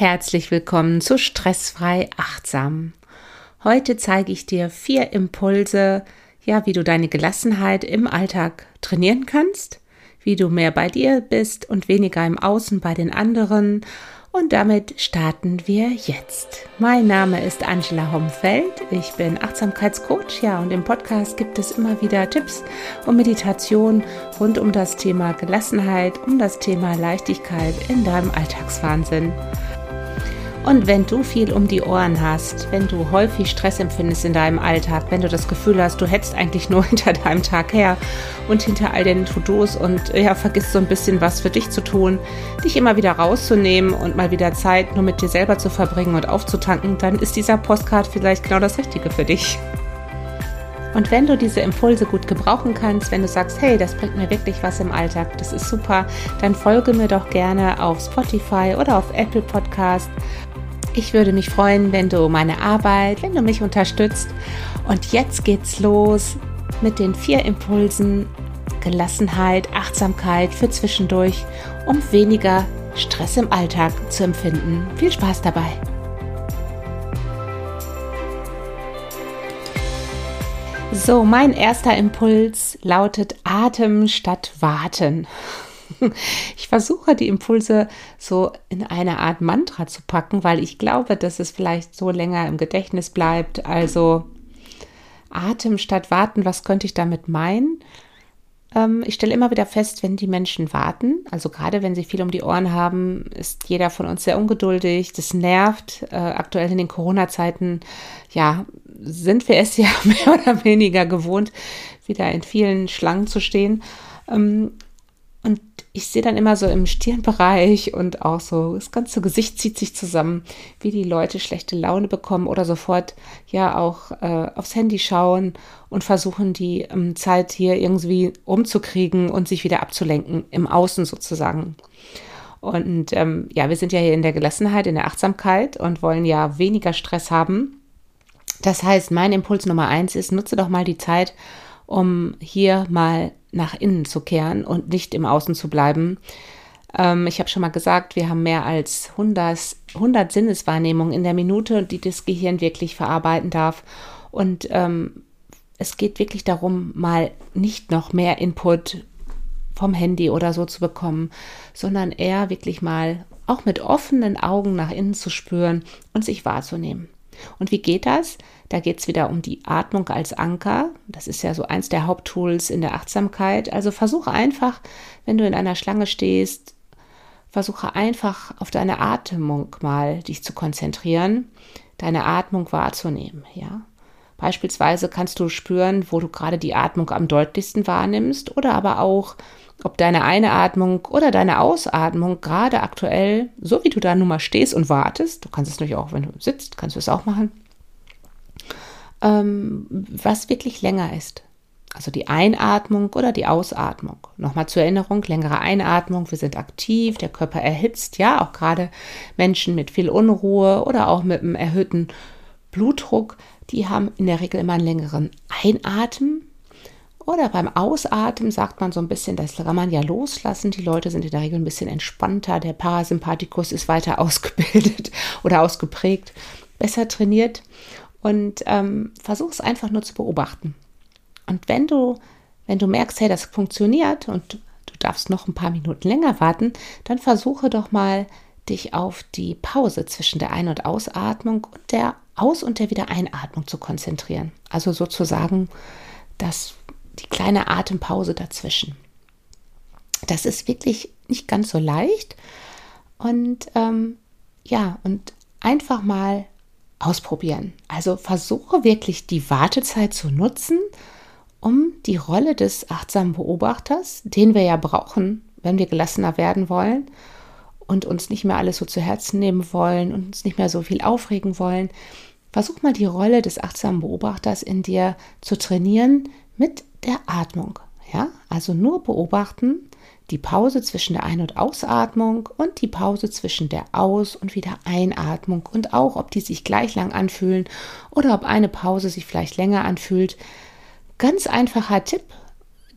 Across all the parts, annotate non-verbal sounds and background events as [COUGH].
Herzlich willkommen zu Stressfrei Achtsam. Heute zeige ich dir vier Impulse, ja, wie du deine Gelassenheit im Alltag trainieren kannst, wie du mehr bei dir bist und weniger im Außen bei den anderen und damit starten wir jetzt. Mein Name ist Angela Homfeld. Ich bin Achtsamkeitscoach. Ja, und im Podcast gibt es immer wieder Tipps und Meditation rund um das Thema Gelassenheit, um das Thema Leichtigkeit in deinem Alltagswahnsinn. Und wenn du viel um die Ohren hast, wenn du häufig Stress empfindest in deinem Alltag, wenn du das Gefühl hast, du hetzt eigentlich nur [LAUGHS] hinter deinem Tag her und hinter all den To-Dos und ja, vergisst so ein bisschen was für dich zu tun, dich immer wieder rauszunehmen und mal wieder Zeit nur mit dir selber zu verbringen und aufzutanken, dann ist dieser Postcard vielleicht genau das Richtige für dich. Und wenn du diese Impulse gut gebrauchen kannst, wenn du sagst, hey, das bringt mir wirklich was im Alltag, das ist super, dann folge mir doch gerne auf Spotify oder auf Apple Podcast ich würde mich freuen, wenn du meine Arbeit, wenn du mich unterstützt. Und jetzt geht's los mit den vier Impulsen Gelassenheit, Achtsamkeit für zwischendurch, um weniger Stress im Alltag zu empfinden. Viel Spaß dabei! So, mein erster Impuls lautet Atem statt Warten. [LAUGHS] Ich versuche die Impulse so in eine Art Mantra zu packen, weil ich glaube, dass es vielleicht so länger im Gedächtnis bleibt. Also Atem statt Warten, was könnte ich damit meinen? Ähm, ich stelle immer wieder fest, wenn die Menschen warten, also gerade wenn sie viel um die Ohren haben, ist jeder von uns sehr ungeduldig, das nervt. Äh, aktuell in den Corona-Zeiten, ja, sind wir es [LAUGHS] ja mehr oder weniger gewohnt, wieder in vielen Schlangen zu stehen. Ähm, ich sehe dann immer so im Stirnbereich und auch so, das ganze Gesicht zieht sich zusammen, wie die Leute schlechte Laune bekommen oder sofort ja auch äh, aufs Handy schauen und versuchen, die ähm, Zeit hier irgendwie umzukriegen und sich wieder abzulenken, im Außen sozusagen. Und ähm, ja, wir sind ja hier in der Gelassenheit, in der Achtsamkeit und wollen ja weniger Stress haben. Das heißt, mein Impuls Nummer eins ist, nutze doch mal die Zeit, um hier mal nach innen zu kehren und nicht im Außen zu bleiben. Ähm, ich habe schon mal gesagt, wir haben mehr als 100, 100 Sinneswahrnehmungen in der Minute, die das Gehirn wirklich verarbeiten darf. Und ähm, es geht wirklich darum, mal nicht noch mehr Input vom Handy oder so zu bekommen, sondern eher wirklich mal auch mit offenen Augen nach innen zu spüren und sich wahrzunehmen. Und wie geht das? Da geht es wieder um die Atmung als Anker. Das ist ja so eins der Haupttools in der Achtsamkeit. Also versuche einfach, wenn du in einer Schlange stehst, versuche einfach auf deine Atmung mal dich zu konzentrieren, deine Atmung wahrzunehmen, ja. Beispielsweise kannst du spüren, wo du gerade die Atmung am deutlichsten wahrnimmst oder aber auch, ob deine Einatmung oder deine Ausatmung gerade aktuell, so wie du da nun mal stehst und wartest, du kannst es natürlich auch, wenn du sitzt, kannst du es auch machen, ähm, was wirklich länger ist. Also die Einatmung oder die Ausatmung. Nochmal zur Erinnerung, längere Einatmung, wir sind aktiv, der Körper erhitzt, ja, auch gerade Menschen mit viel Unruhe oder auch mit einem erhöhten Blutdruck, die haben in der Regel immer einen längeren Einatmen. Oder beim Ausatmen sagt man so ein bisschen, das kann man ja loslassen. Die Leute sind in der Regel ein bisschen entspannter. Der Parasympathikus ist weiter [LAUGHS] ausgebildet oder ausgeprägt, besser trainiert und ähm, versuch es einfach nur zu beobachten. Und wenn du, wenn du merkst, hey, das funktioniert und du darfst noch ein paar Minuten länger warten, dann versuche doch mal, dich auf die Pause zwischen der Ein- und Ausatmung und der Aus- und der Wiedereinatmung zu konzentrieren. Also sozusagen das, die kleine Atempause dazwischen. Das ist wirklich nicht ganz so leicht. Und ähm, ja, und einfach mal ausprobieren. Also versuche wirklich die Wartezeit zu nutzen, um die Rolle des achtsamen Beobachters, den wir ja brauchen, wenn wir gelassener werden wollen und uns nicht mehr alles so zu Herzen nehmen wollen und uns nicht mehr so viel aufregen wollen, versuch mal die Rolle des achtsamen Beobachters in dir zu trainieren mit der Atmung. Ja, also nur beobachten, die Pause zwischen der Ein- und Ausatmung und die Pause zwischen der Aus- und wieder Einatmung und auch, ob die sich gleich lang anfühlen oder ob eine Pause sich vielleicht länger anfühlt. Ganz einfacher Tipp,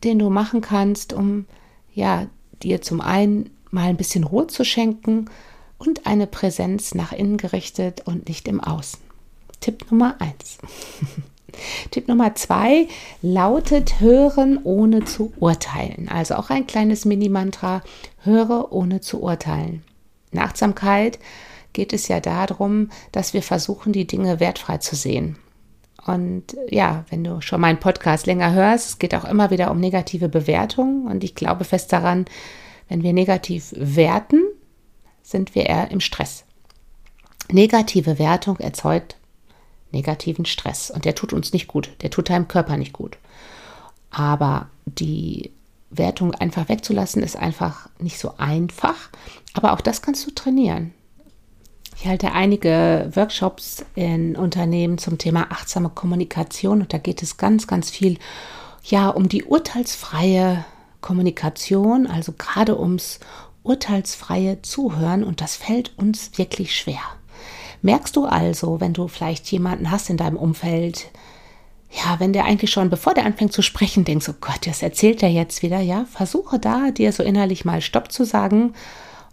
den du machen kannst, um ja dir zum einen mal ein bisschen Ruhe zu schenken und eine Präsenz nach innen gerichtet und nicht im Außen. Tipp Nummer eins. [LAUGHS] Tipp Nummer zwei lautet Hören ohne zu urteilen. Also auch ein kleines Mini-Mantra, höre ohne zu urteilen. In Achtsamkeit geht es ja darum, dass wir versuchen, die Dinge wertfrei zu sehen. Und ja, wenn du schon meinen Podcast länger hörst, es geht auch immer wieder um negative Bewertungen. Und ich glaube fest daran, wenn wir negativ werten, sind wir eher im Stress. Negative Wertung erzeugt negativen Stress und der tut uns nicht gut, der tut deinem Körper nicht gut. Aber die Wertung einfach wegzulassen ist einfach nicht so einfach, aber auch das kannst du trainieren. Ich halte einige Workshops in Unternehmen zum Thema achtsame Kommunikation und da geht es ganz, ganz viel ja um die urteilsfreie Kommunikation, also gerade ums urteilsfreie Zuhören und das fällt uns wirklich schwer. Merkst du also, wenn du vielleicht jemanden hast in deinem Umfeld, ja, wenn der eigentlich schon, bevor der anfängt zu sprechen, denkst, oh Gott, das erzählt er jetzt wieder, ja, versuche da dir so innerlich mal Stopp zu sagen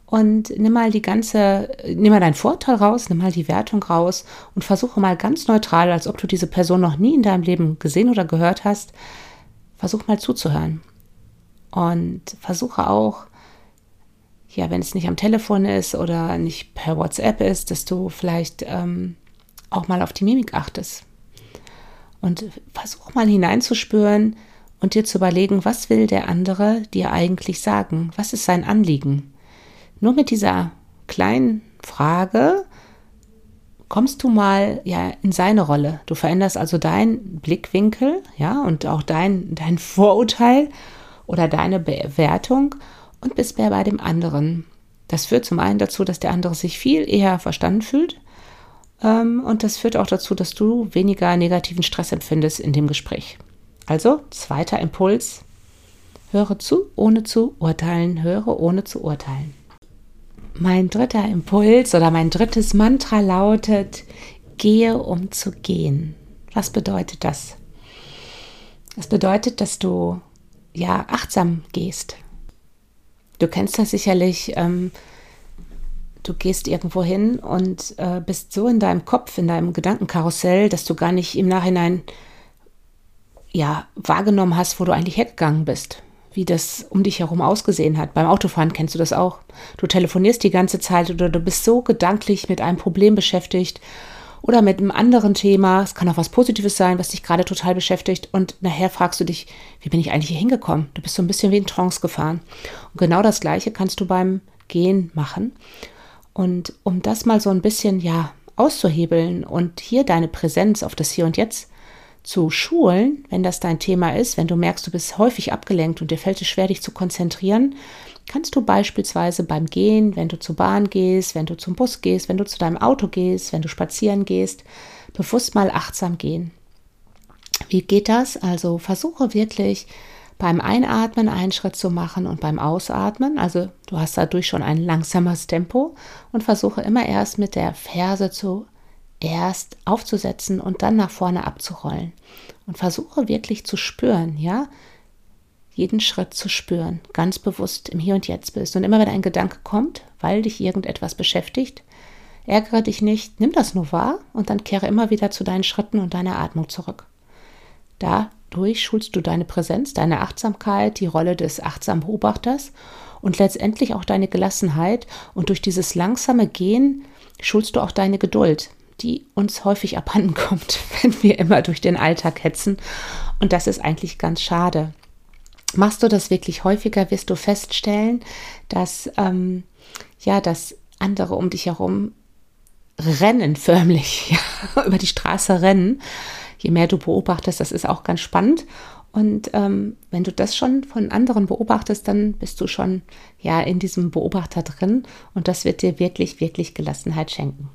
und nimm mal die ganze, nimm mal deinen Vorteil raus, nimm mal die Wertung raus und versuche mal ganz neutral, als ob du diese Person noch nie in deinem Leben gesehen oder gehört hast, versuch mal zuzuhören. Und versuche auch ja, wenn es nicht am Telefon ist oder nicht per WhatsApp ist, dass du vielleicht ähm, auch mal auf die Mimik achtest. Und versuch mal hineinzuspüren und dir zu überlegen, was will der andere dir eigentlich sagen? Was ist sein Anliegen? Nur mit dieser kleinen Frage kommst du mal ja in seine Rolle. Du veränderst also deinen Blickwinkel, ja, und auch dein, dein [LAUGHS] Vorurteil oder deine Bewertung und bist mehr bei dem anderen. Das führt zum einen dazu, dass der andere sich viel eher verstanden fühlt ähm, und das führt auch dazu, dass du weniger negativen Stress empfindest in dem Gespräch. Also, zweiter Impuls, höre zu, ohne zu urteilen, höre ohne zu urteilen. Mein dritter Impuls oder mein drittes Mantra lautet, gehe um zu gehen. Was bedeutet das? Das bedeutet, dass du ja achtsam gehst, Du kennst das sicherlich. Ähm, du gehst irgendwo hin und äh, bist so in deinem Kopf, in deinem Gedankenkarussell, dass du gar nicht im Nachhinein ja wahrgenommen hast, wo du eigentlich hergegangen bist, wie das um dich herum ausgesehen hat. Beim Autofahren kennst du das auch. Du telefonierst die ganze Zeit oder du bist so gedanklich mit einem Problem beschäftigt oder mit einem anderen Thema. Es kann auch was Positives sein, was dich gerade total beschäftigt. Und nachher fragst du dich, wie bin ich eigentlich hier hingekommen? Du bist so ein bisschen wie in Trance gefahren. Und genau das Gleiche kannst du beim Gehen machen. Und um das mal so ein bisschen, ja, auszuhebeln und hier deine Präsenz auf das Hier und Jetzt zu schulen, wenn das dein Thema ist, wenn du merkst, du bist häufig abgelenkt und dir fällt es schwer, dich zu konzentrieren, kannst du beispielsweise beim Gehen, wenn du zur Bahn gehst, wenn du zum Bus gehst, wenn du zu deinem Auto gehst, wenn du spazieren gehst, bewusst mal achtsam gehen. Wie geht das? Also versuche wirklich beim Einatmen einen Schritt zu machen und beim Ausatmen, also du hast dadurch schon ein langsames Tempo und versuche immer erst mit der Ferse zu erst aufzusetzen und dann nach vorne abzurollen und versuche wirklich zu spüren, ja, jeden Schritt zu spüren, ganz bewusst im Hier und Jetzt bist. Und immer wenn ein Gedanke kommt, weil dich irgendetwas beschäftigt, ärgere dich nicht, nimm das nur wahr und dann kehre immer wieder zu deinen Schritten und deiner Atmung zurück. Dadurch schulst du deine Präsenz, deine Achtsamkeit, die Rolle des achtsamen Beobachters und letztendlich auch deine Gelassenheit. Und durch dieses langsame Gehen schulst du auch deine Geduld, die uns häufig abhanden kommt, [LAUGHS] wenn wir immer durch den Alltag hetzen. Und das ist eigentlich ganz schade. Machst du das wirklich häufiger, wirst du feststellen, dass ähm, ja, dass andere um dich herum rennen förmlich, [LAUGHS] ja, über die Straße rennen. Je mehr du beobachtest, das ist auch ganz spannend. Und ähm, wenn du das schon von anderen beobachtest, dann bist du schon ja in diesem Beobachter drin und das wird dir wirklich, wirklich Gelassenheit schenken.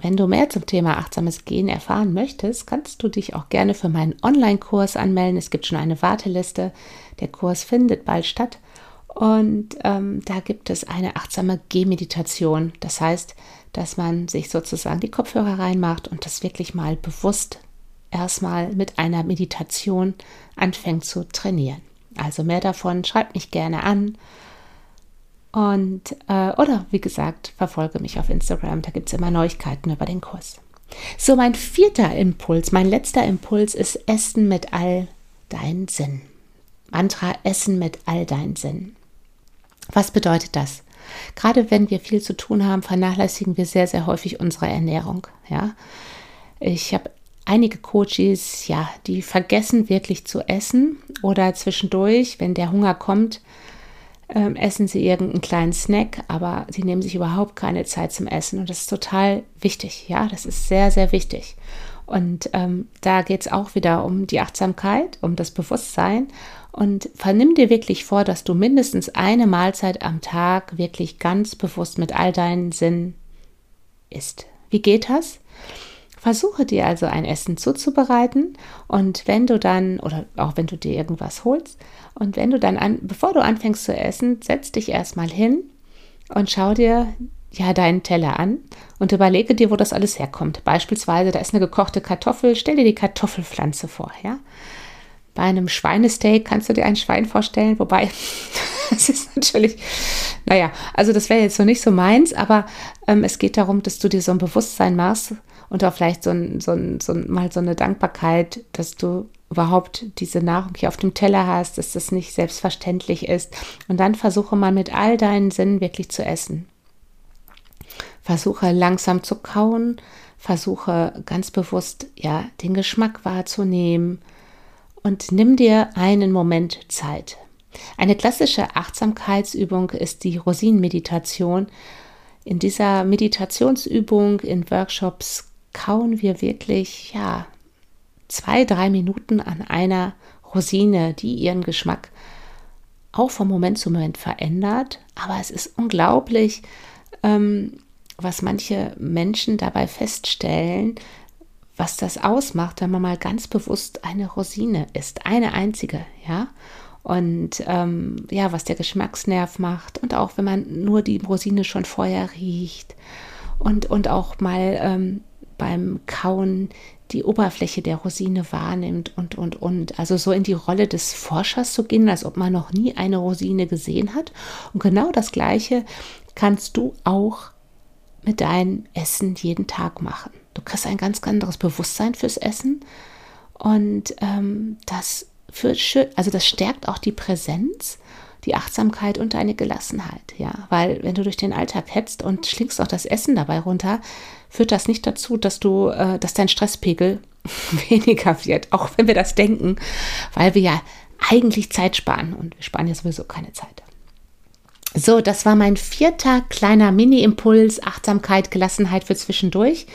Wenn du mehr zum Thema achtsames Gehen erfahren möchtest, kannst du dich auch gerne für meinen Online-Kurs anmelden. Es gibt schon eine Warteliste. Der Kurs findet bald statt. Und ähm, da gibt es eine achtsame Gehmeditation. Das heißt, dass man sich sozusagen die Kopfhörer reinmacht und das wirklich mal bewusst erstmal mit einer Meditation anfängt zu trainieren. Also mehr davon, schreibt mich gerne an Und, äh, oder wie gesagt, verfolge mich auf Instagram, da gibt es immer Neuigkeiten über den Kurs. So, mein vierter Impuls, mein letzter Impuls ist Essen mit all deinen Sinn. Mantra Essen mit all deinen Sinn. Was bedeutet das? Gerade wenn wir viel zu tun haben, vernachlässigen wir sehr, sehr häufig unsere Ernährung. Ja, ich habe einige Coaches, ja, die vergessen wirklich zu essen oder zwischendurch, wenn der Hunger kommt, ähm, essen sie irgendeinen kleinen Snack, aber sie nehmen sich überhaupt keine Zeit zum Essen und das ist total wichtig. Ja, das ist sehr, sehr wichtig. Und ähm, da geht es auch wieder um die Achtsamkeit, um das Bewusstsein. Und vernimm dir wirklich vor, dass du mindestens eine Mahlzeit am Tag wirklich ganz bewusst mit all deinen Sinnen isst. Wie geht das? Versuche dir also ein Essen zuzubereiten und wenn du dann, oder auch wenn du dir irgendwas holst, und wenn du dann, an, bevor du anfängst zu essen, setz dich erstmal hin und schau dir ja deinen Teller an und überlege dir, wo das alles herkommt. Beispielsweise, da ist eine gekochte Kartoffel, stell dir die Kartoffelpflanze vor, ja. Bei einem Schweinesteak kannst du dir ein Schwein vorstellen, wobei [LAUGHS] das ist natürlich, naja, also das wäre jetzt so nicht so meins, aber ähm, es geht darum, dass du dir so ein Bewusstsein machst und auch vielleicht so, ein, so, ein, so ein, mal so eine Dankbarkeit, dass du überhaupt diese Nahrung hier auf dem Teller hast, dass das nicht selbstverständlich ist. Und dann versuche mal mit all deinen Sinnen wirklich zu essen. Versuche langsam zu kauen, versuche ganz bewusst ja den Geschmack wahrzunehmen und nimm dir einen Moment Zeit. Eine klassische Achtsamkeitsübung ist die Rosinenmeditation. In dieser Meditationsübung in Workshops kauen wir wirklich ja zwei, drei Minuten an einer Rosine, die ihren Geschmack auch vom Moment zu Moment verändert. Aber es ist unglaublich, ähm, was manche Menschen dabei feststellen, was das ausmacht, wenn man mal ganz bewusst eine Rosine isst, eine einzige, ja. Und ähm, ja, was der Geschmacksnerv macht und auch wenn man nur die Rosine schon vorher riecht und, und auch mal ähm, beim Kauen die Oberfläche der Rosine wahrnimmt und, und, und. Also so in die Rolle des Forschers zu gehen, als ob man noch nie eine Rosine gesehen hat. Und genau das Gleiche kannst du auch mit deinem Essen jeden Tag machen. Du kriegst ein ganz anderes Bewusstsein fürs Essen und ähm, das, für, also das stärkt auch die Präsenz die Achtsamkeit und deine Gelassenheit, ja, weil wenn du durch den Alltag hetzt und schlingst auch das Essen dabei runter, führt das nicht dazu, dass du, äh, dass dein Stresspegel [LAUGHS] weniger wird, auch wenn wir das denken, weil wir ja eigentlich Zeit sparen und wir sparen ja sowieso keine Zeit. So, das war mein vierter kleiner Mini-Impuls, Achtsamkeit, Gelassenheit für zwischendurch.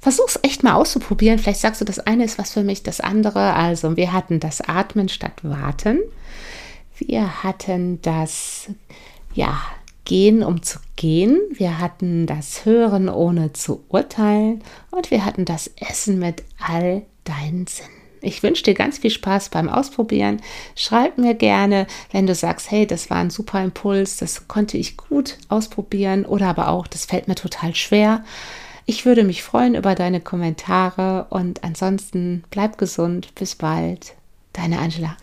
Versuch's echt mal auszuprobieren. Vielleicht sagst du, das eine ist was für mich, das andere. Also, wir hatten das Atmen statt Warten. Wir hatten das, ja, Gehen, um zu gehen. Wir hatten das Hören, ohne zu urteilen. Und wir hatten das Essen mit all deinen Sinnen. Ich wünsche dir ganz viel Spaß beim Ausprobieren. Schreib mir gerne, wenn du sagst, hey, das war ein super Impuls, das konnte ich gut ausprobieren oder aber auch, das fällt mir total schwer. Ich würde mich freuen über deine Kommentare und ansonsten bleib gesund. Bis bald. Deine Angela.